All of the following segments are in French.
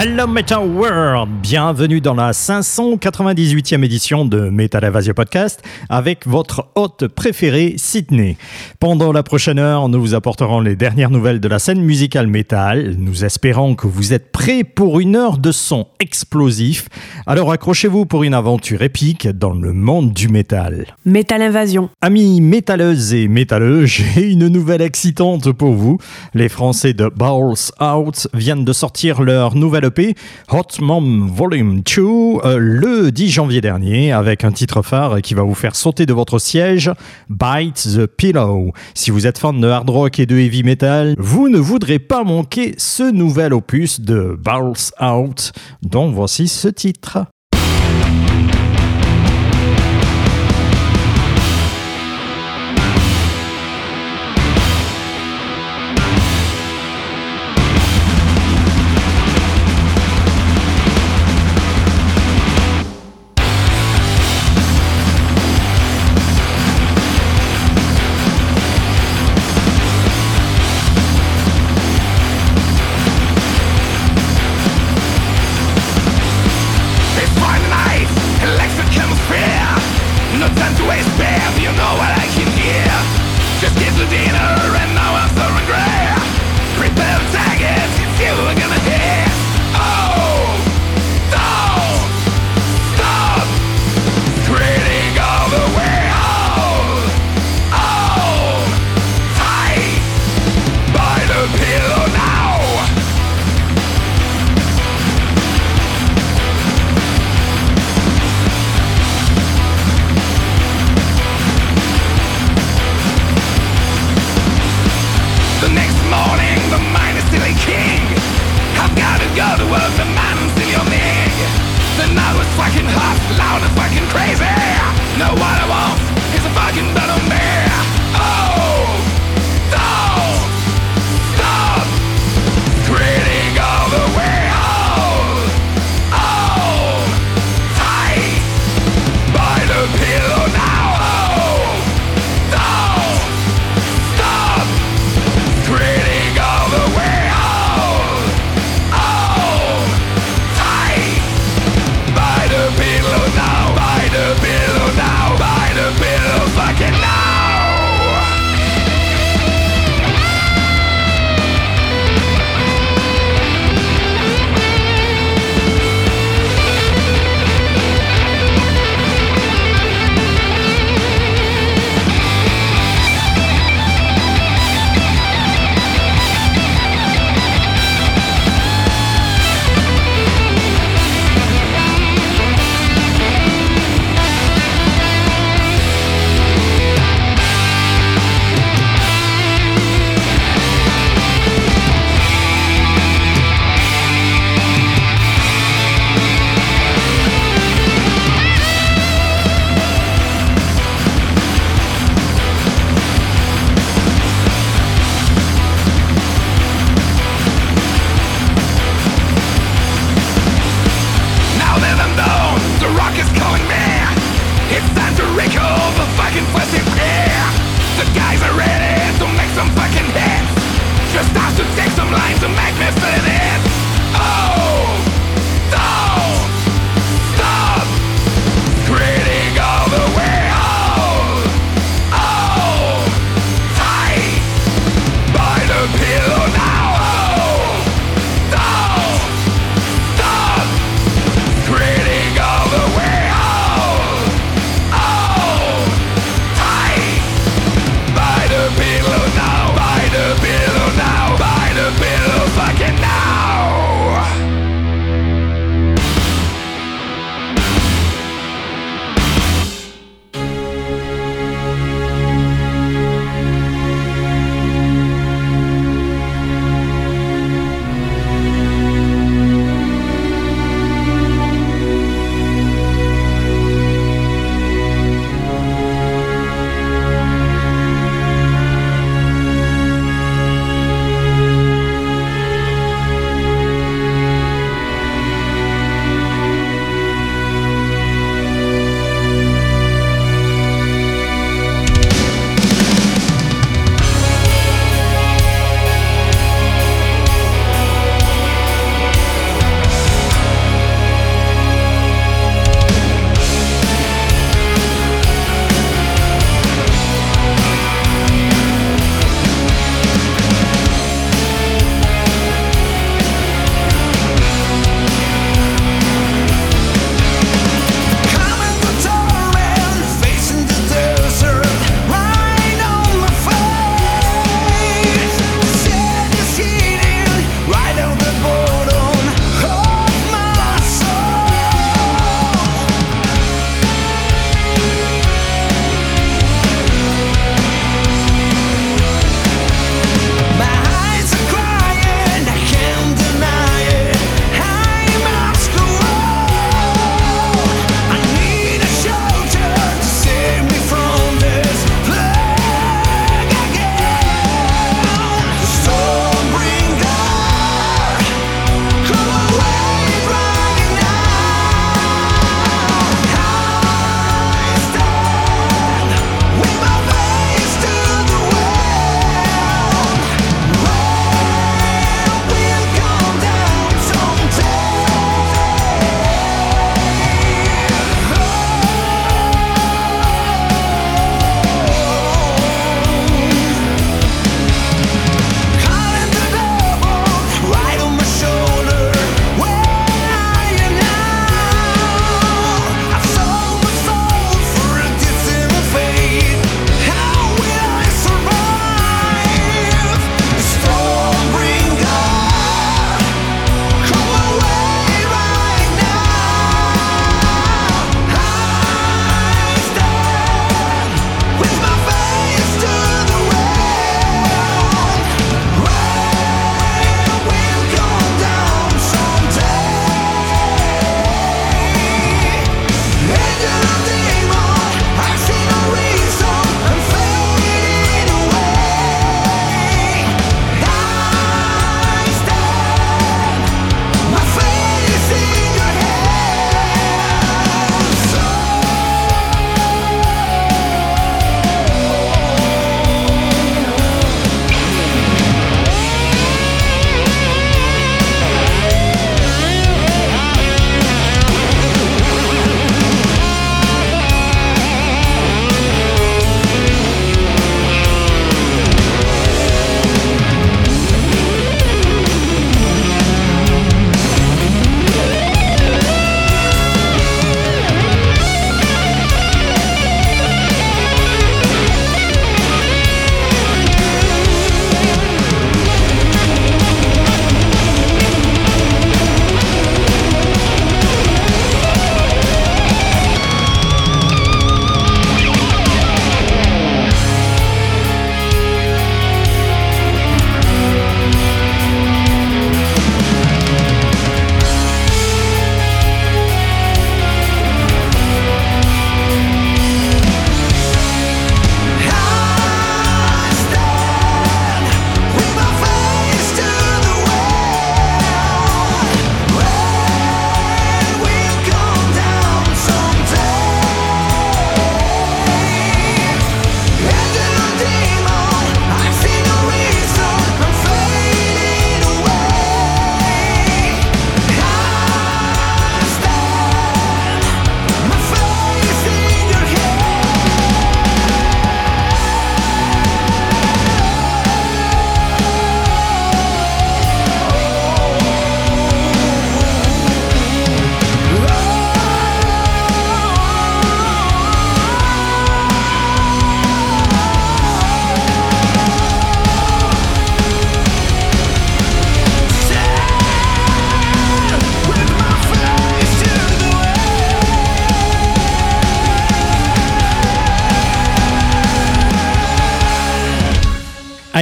Hello Metal World, bienvenue dans la 598e édition de Metal Invasion Podcast avec votre hôte préféré Sydney. Pendant la prochaine heure, nous vous apporterons les dernières nouvelles de la scène musicale métal. Nous espérons que vous êtes prêts pour une heure de son explosif. Alors accrochez-vous pour une aventure épique dans le monde du métal. Metal Invasion. Amis métalleuses et métalleux, j'ai une nouvelle excitante pour vous. Les Français de Balls Out viennent de sortir leur nouvelle Hot Mom Volume 2 euh, le 10 janvier dernier avec un titre phare qui va vous faire sauter de votre siège, Bite the Pillow. Si vous êtes fan de hard rock et de heavy metal, vous ne voudrez pas manquer ce nouvel opus de Balls Out dont voici ce titre.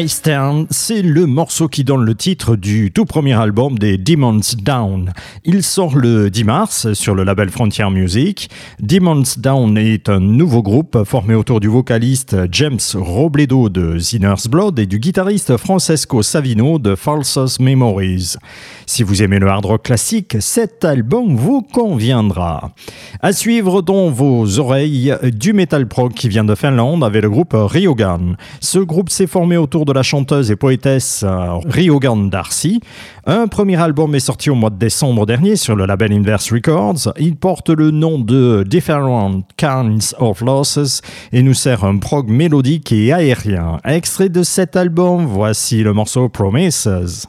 Stand, c'est le morceau qui donne le titre du tout premier album des Demons Down. Il sort le 10 mars sur le label Frontier Music. Demons Down est un nouveau groupe formé autour du vocaliste James Robledo de Zinner's Blood et du guitariste Francesco Savino de Falsus Memories. Si vous aimez le hard rock classique, cet album vous conviendra. À suivre dans vos oreilles du metal prog qui vient de Finlande avec le groupe Ryogan. Ce groupe s'est formé autour de la chanteuse et poétesse euh, Ryogan Darcy. Un premier album est sorti au mois de décembre dernier sur le label Inverse Records. Il porte le nom de Different Kinds of Losses et nous sert un prog mélodique et aérien. Extrait de cet album, voici le morceau Promises.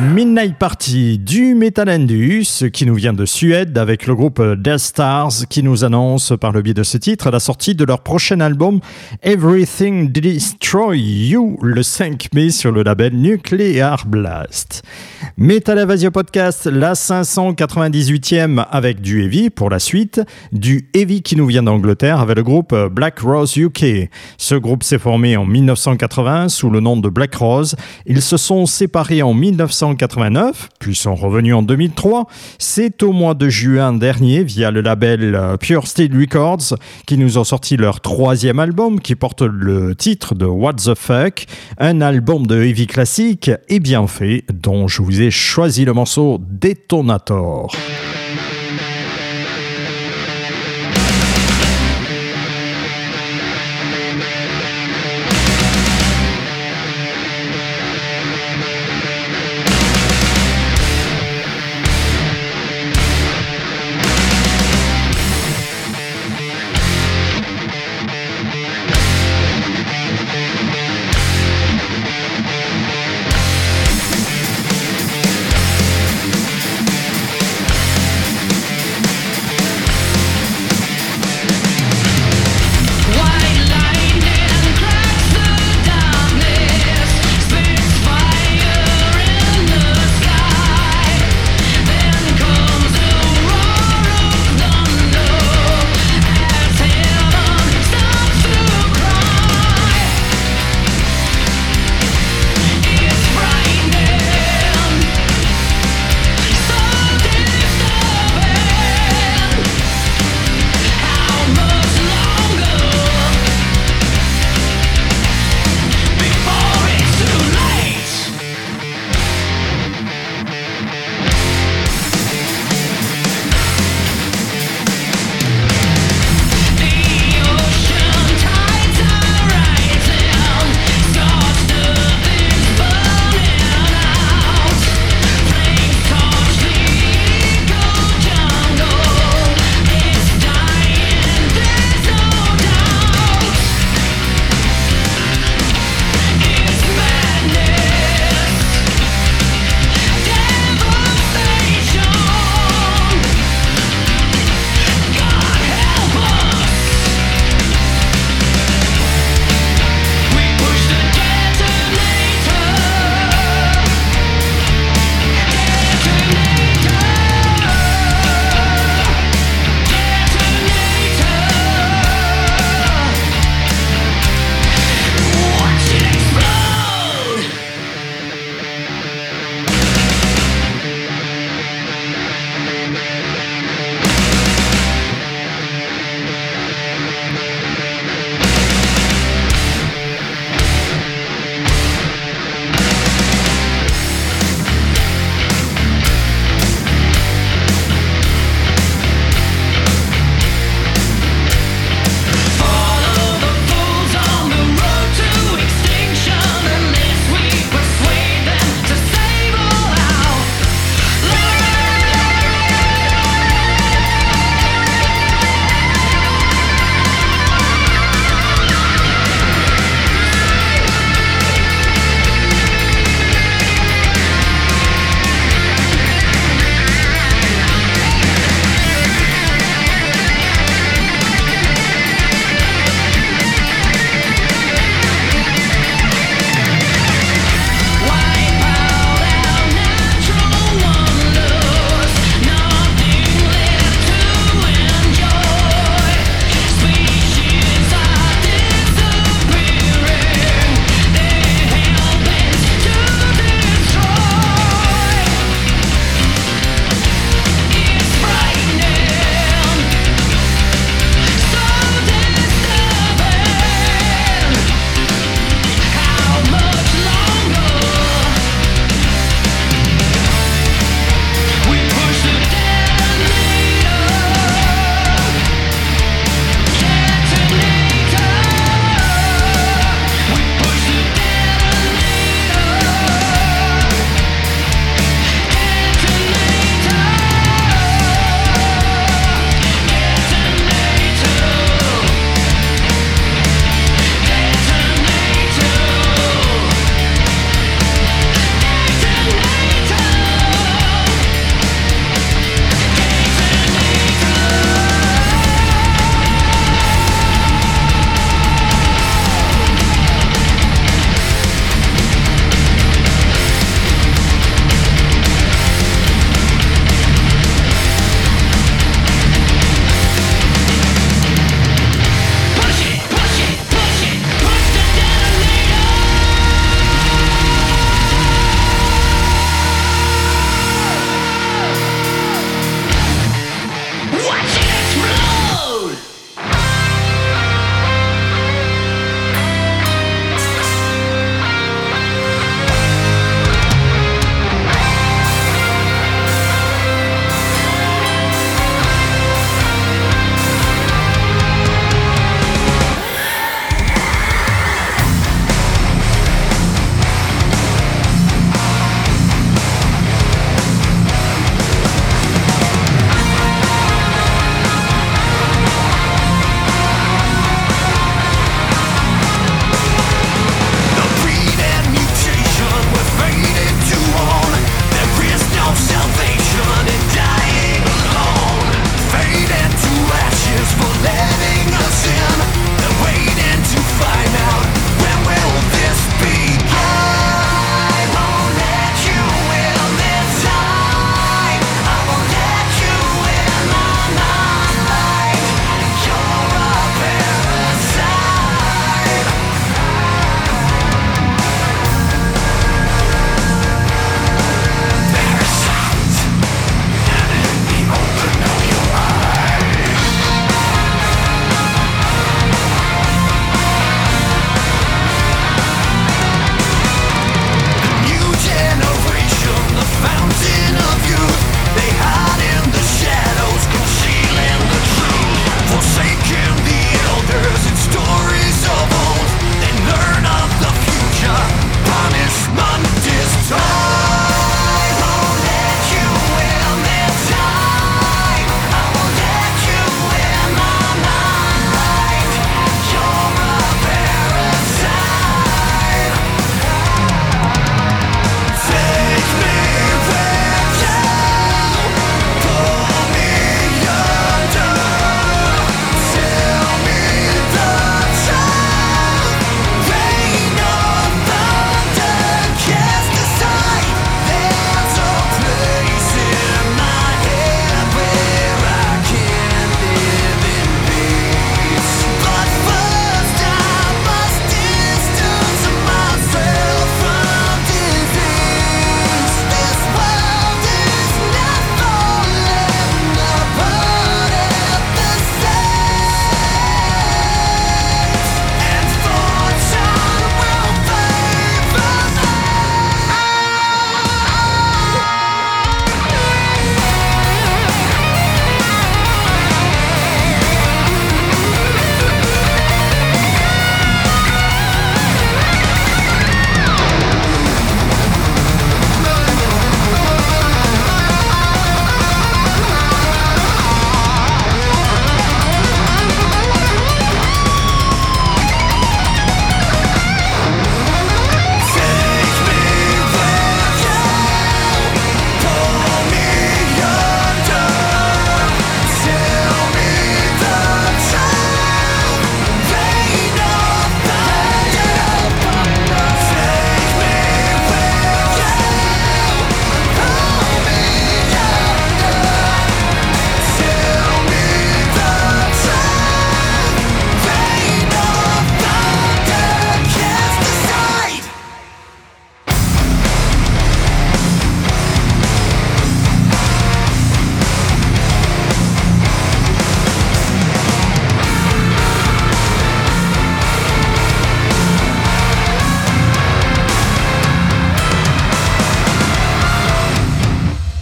Midnight Party du Metal Indus qui nous vient de Suède avec le groupe Death Stars qui nous annonce par le biais de ce titre la sortie de leur prochain album Everything Destroy You le 5 mai sur le label Nuclear Blast. Metal Invasion Podcast, la 598e avec du heavy pour la suite, du heavy qui nous vient d'Angleterre avec le groupe Black Rose UK. Ce groupe s'est formé en 1980 sous le nom de Black Rose. Ils se sont séparés en 1989, puis sont revenus en 2003. C'est au mois de juin dernier, via le label euh, Pure Steel Records, qui nous ont sorti leur troisième album qui porte le titre de What the Fuck, un album de heavy classique et bien fait dont je vous ai choisi le morceau Detonator.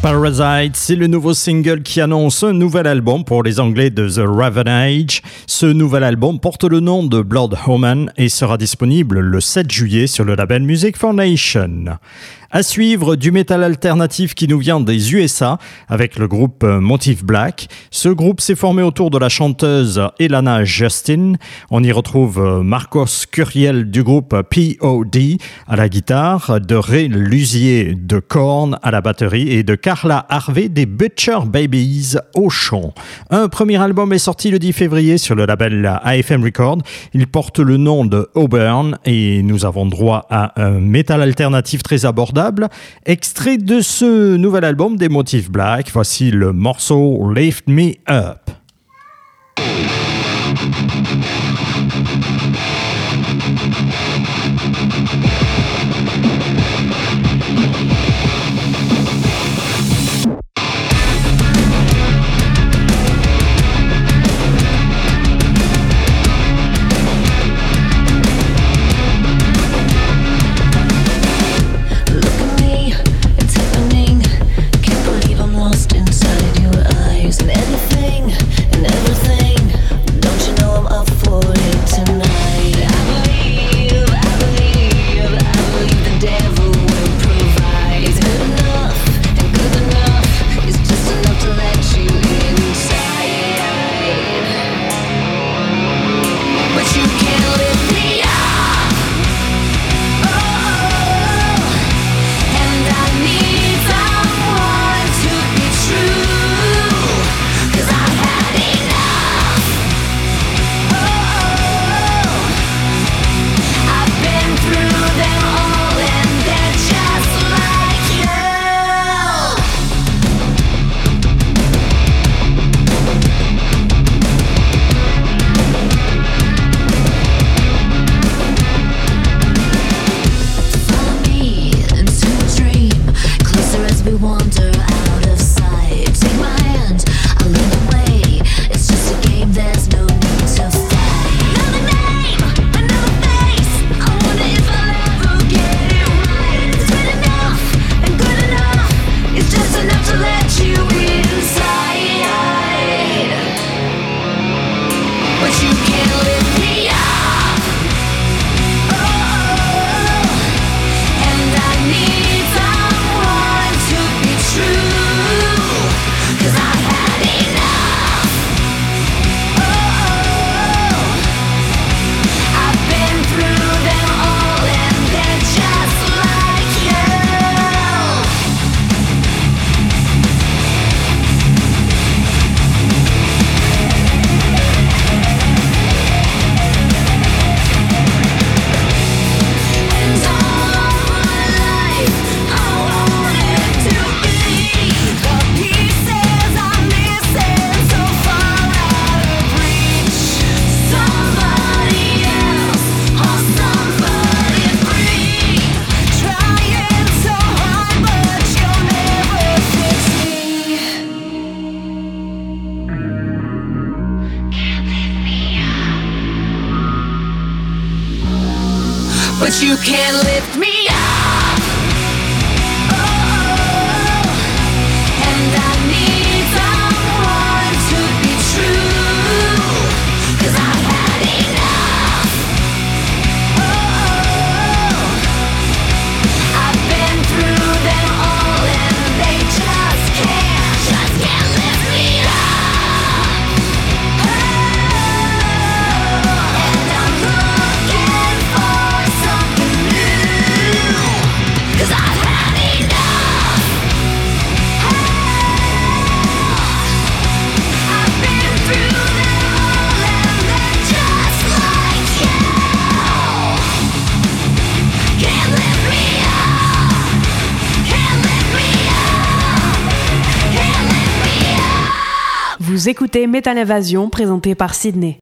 Parasite, c'est le nouveau single qui annonce un nouvel album pour les Anglais de The Raven Age. Ce nouvel album porte le nom de Blood Omen et sera disponible le 7 juillet sur le label Music Foundation. À suivre du métal alternatif qui nous vient des USA avec le groupe Motive Black. Ce groupe s'est formé autour de la chanteuse Elana Justin. On y retrouve Marcos Curiel du groupe POD à la guitare, de Ray Lusier de Korn à la batterie et de Carla Harvey des Butcher Babies au chant. Un premier album est sorti le 10 février sur le label AFM Record. Il porte le nom de Auburn et nous avons droit à un métal alternatif très abordable Extrait de ce nouvel album des Motifs Black, voici le morceau Lift Me Up. Écoutez Métal Invasion présenté par Sydney.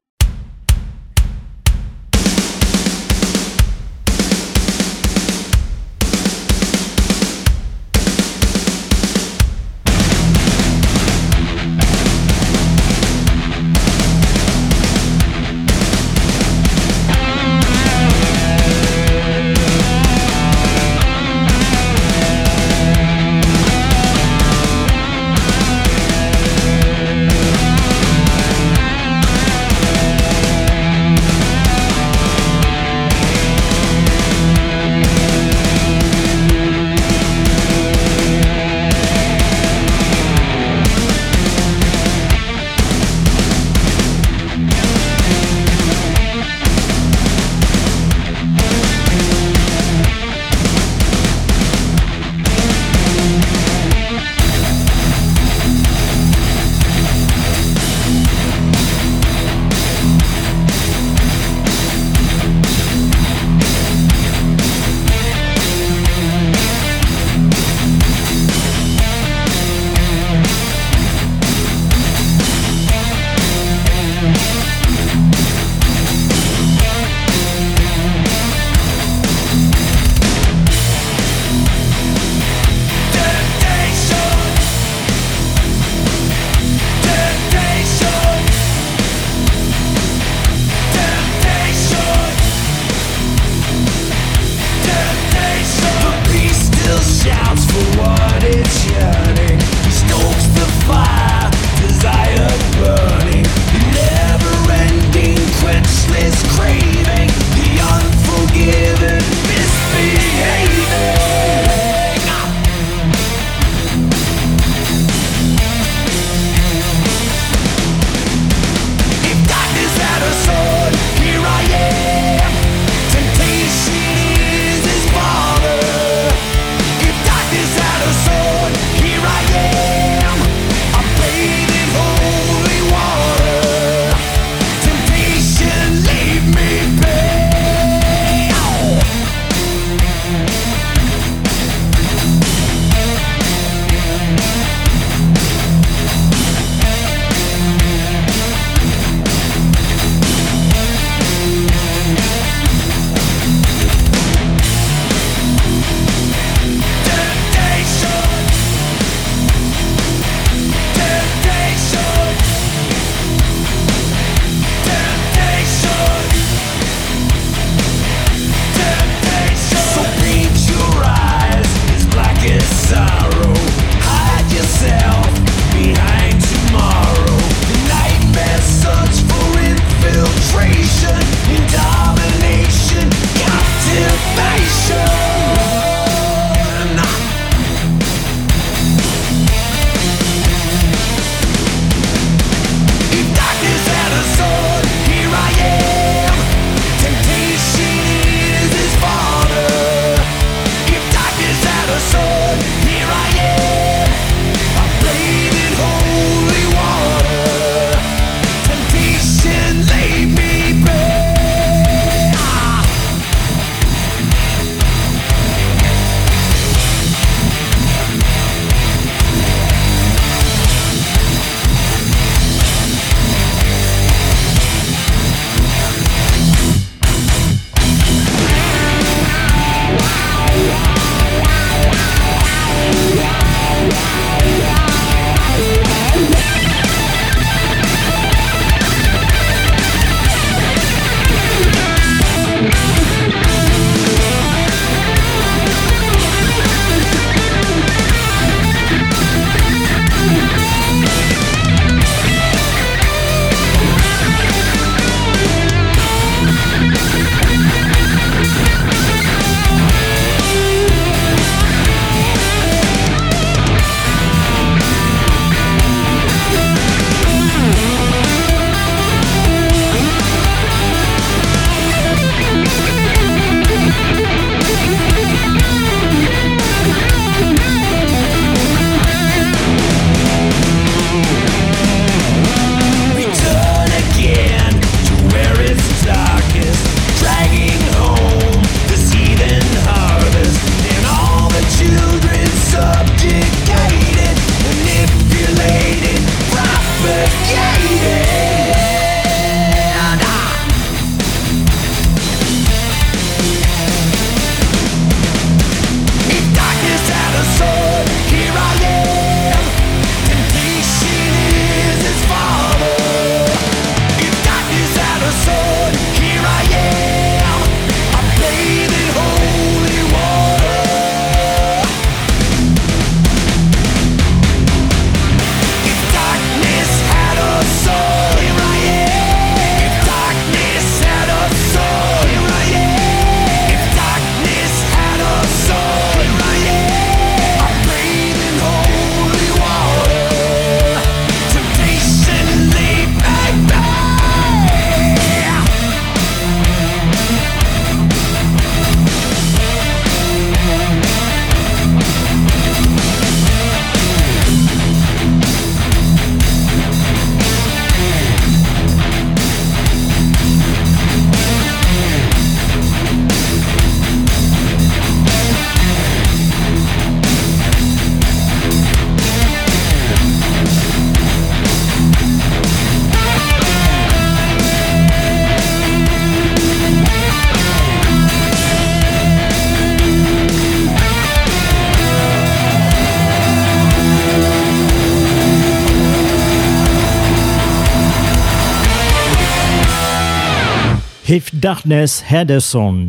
Darkness Had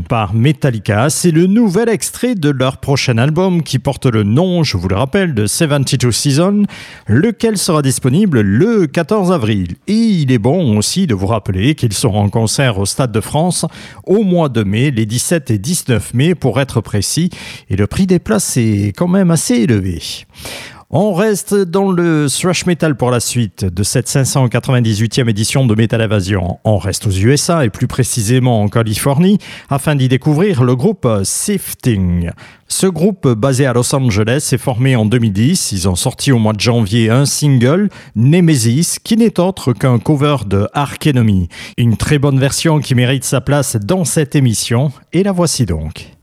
par Metallica, c'est le nouvel extrait de leur prochain album qui porte le nom, je vous le rappelle, de 72 Seasons, lequel sera disponible le 14 avril. Et il est bon aussi de vous rappeler qu'ils seront en concert au Stade de France au mois de mai, les 17 et 19 mai pour être précis, et le prix des places est quand même assez élevé. On reste dans le thrash metal pour la suite de cette 598e édition de Metal Invasion. On reste aux USA et plus précisément en Californie afin d'y découvrir le groupe Sifting. Ce groupe basé à Los Angeles est formé en 2010. Ils ont sorti au mois de janvier un single, Nemesis, qui n'est autre qu'un cover de Ark Enemy. Une très bonne version qui mérite sa place dans cette émission et la voici donc.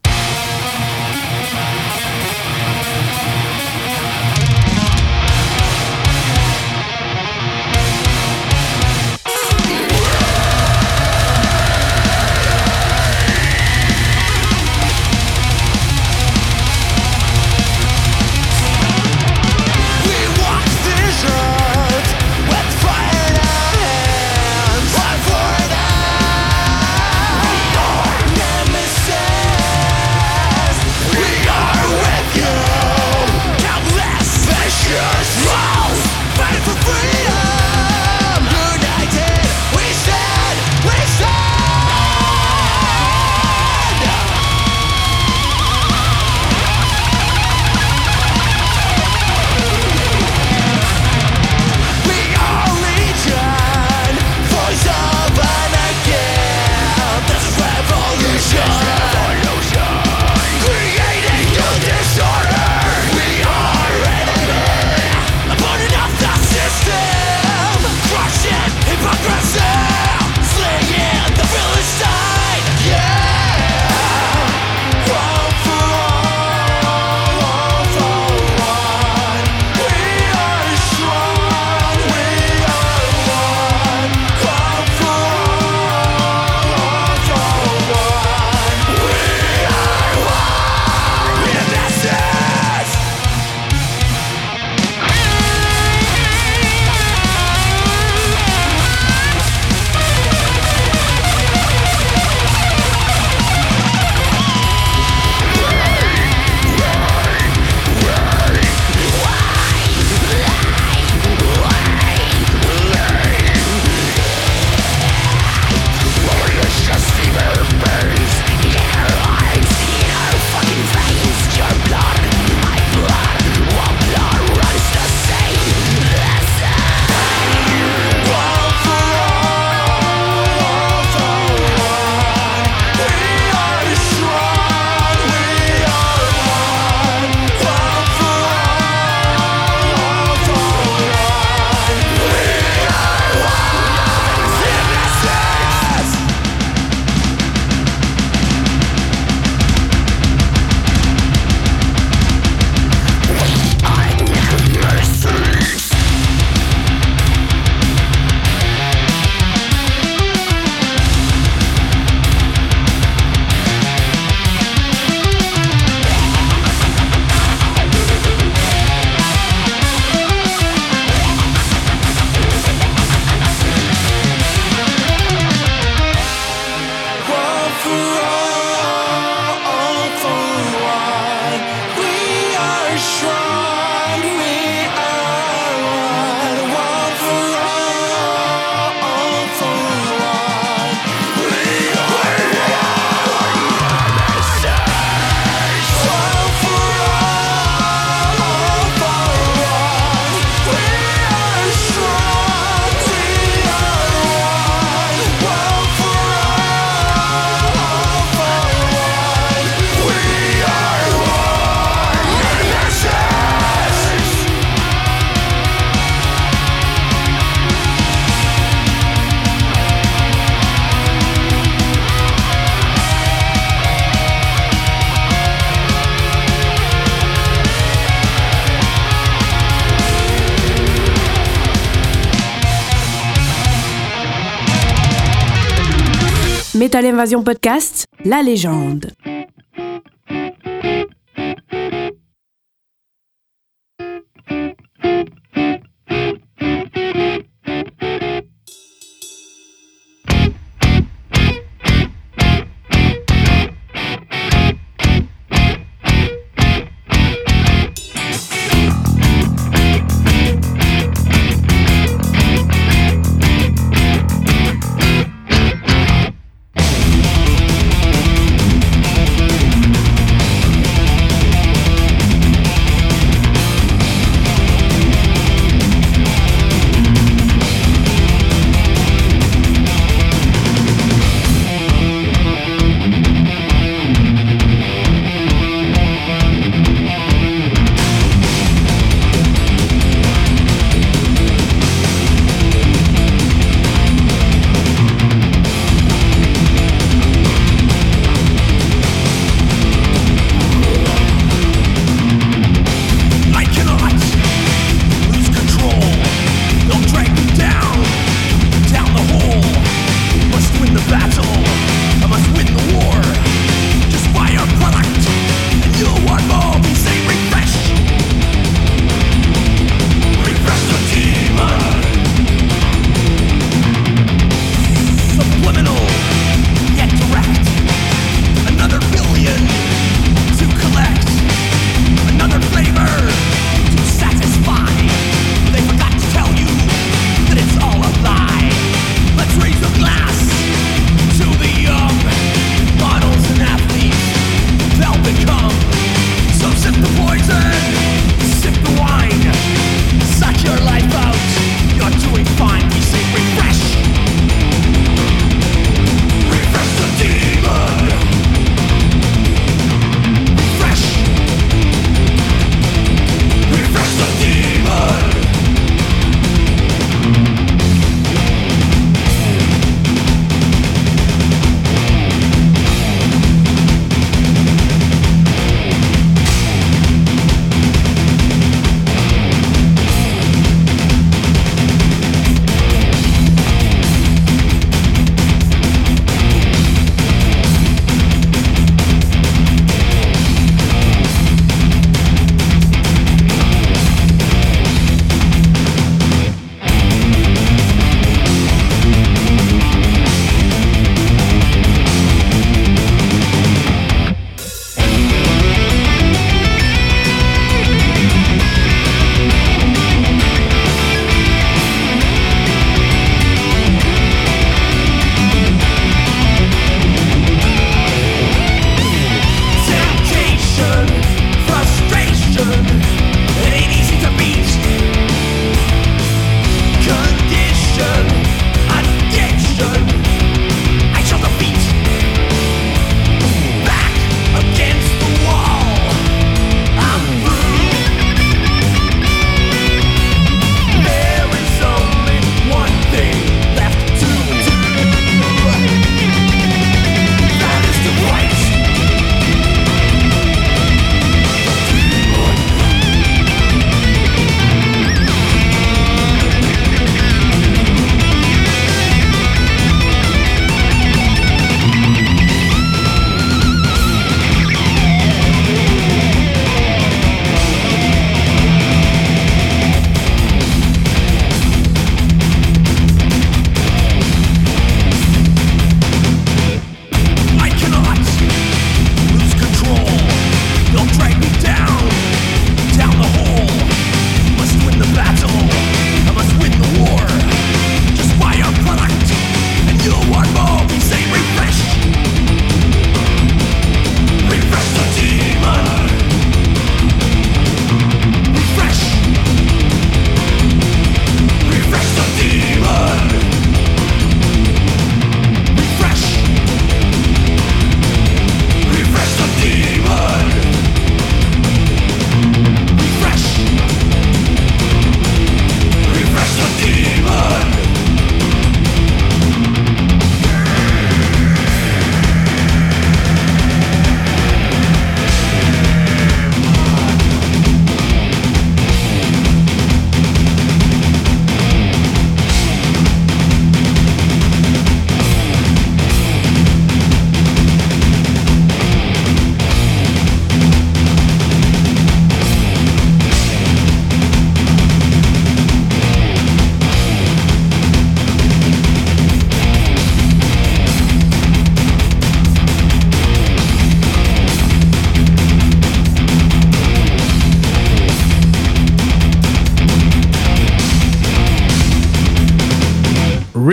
Metal Invasion Podcast, la légende.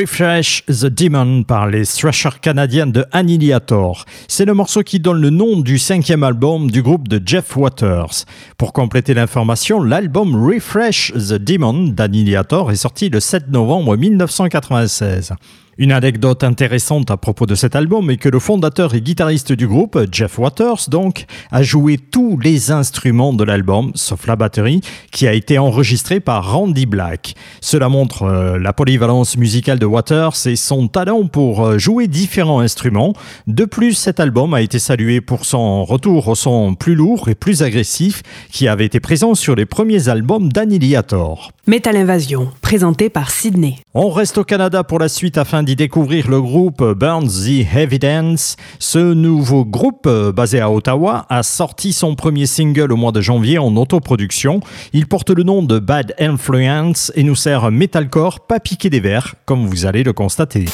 Refresh the Demon par les thrashers canadiens de Annihilator. C'est le morceau qui donne le nom du cinquième album du groupe de Jeff Waters. Pour compléter l'information, l'album Refresh the Demon d'Annihilator est sorti le 7 novembre 1996. Une anecdote intéressante à propos de cet album est que le fondateur et guitariste du groupe, Jeff Waters, donc, a joué tous les instruments de l'album, sauf la batterie, qui a été enregistrée par Randy Black. Cela montre euh, la polyvalence musicale de Waters et son talent pour euh, jouer différents instruments. De plus, cet album a été salué pour son retour au son plus lourd et plus agressif qui avait été présent sur les premiers albums d'Annihilator. Metal Invasion, présenté par Sydney. On reste au Canada pour la suite afin d'y découvrir le groupe Burns the Evidence. Ce nouveau groupe, euh, basé à Ottawa, a sorti son premier single au mois de janvier en autoproduction. Il porte le nom de Bad Influence et nous sert un metalcore pas piqué des verres, comme vous allez le constater.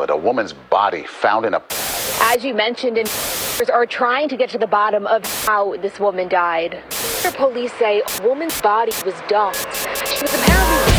With a woman's body found in a As you mentioned, investigators are trying to get to the bottom of how this woman died. The police say a woman's body was dumped. She was apparently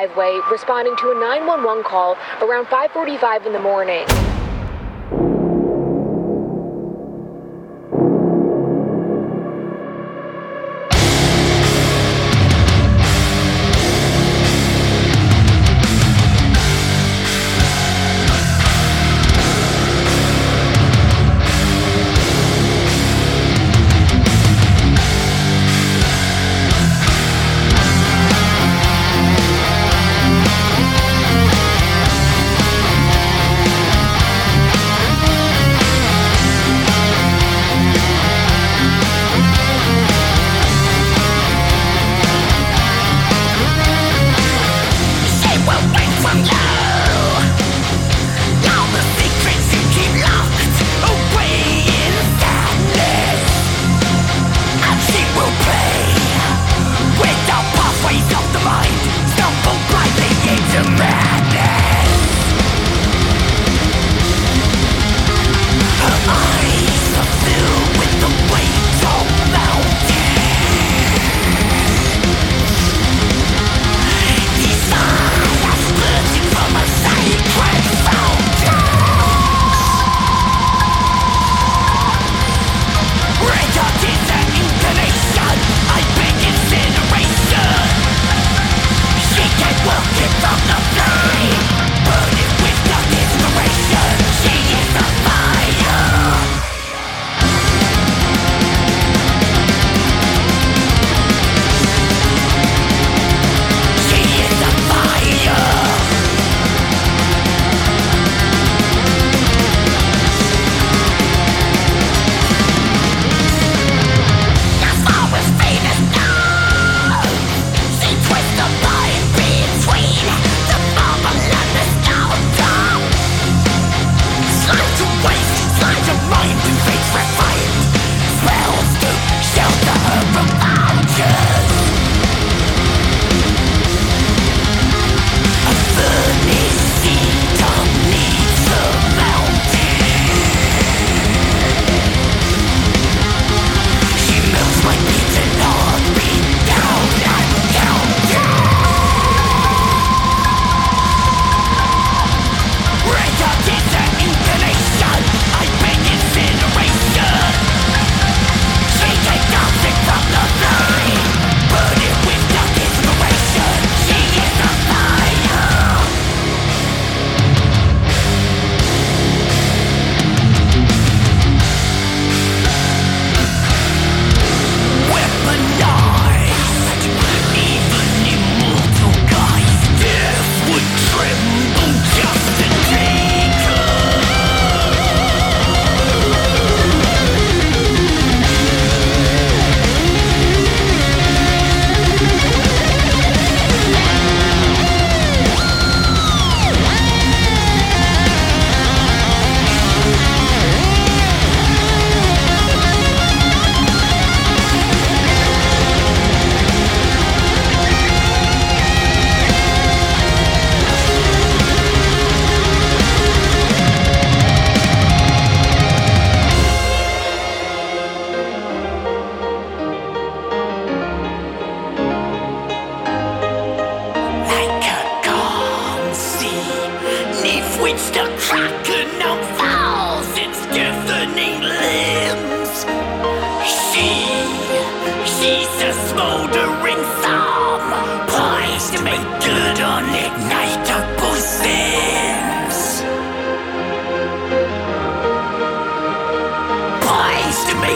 driveway, responding to a 911 call around 5:45 in the morning.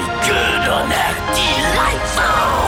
good on that delightful.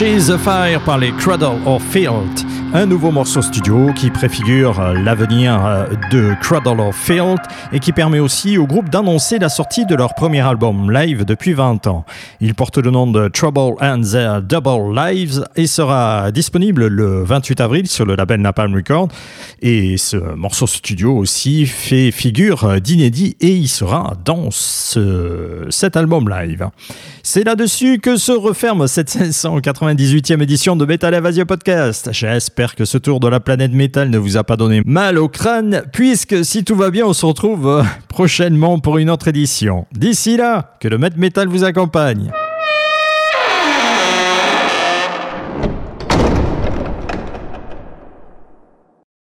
Chase the Fire par les Cradle of Field, un nouveau morceau studio qui préfigure euh, l'avenir euh, de Cradle of Field et qui permet aussi au groupe d'annoncer la sortie de leur premier album live depuis 20 ans. Il porte le nom de Trouble and Their Double Lives et sera disponible le 28 avril sur le label Napalm Records. Et ce morceau studio aussi fait figure d'inédit et il sera dans ce, cet album live. C'est là-dessus que se referme cette 598e édition de Metal Evasion Podcast. Que ce tour de la planète métal ne vous a pas donné mal au crâne, puisque si tout va bien, on se retrouve euh, prochainement pour une autre édition. D'ici là, que le maître métal vous accompagne.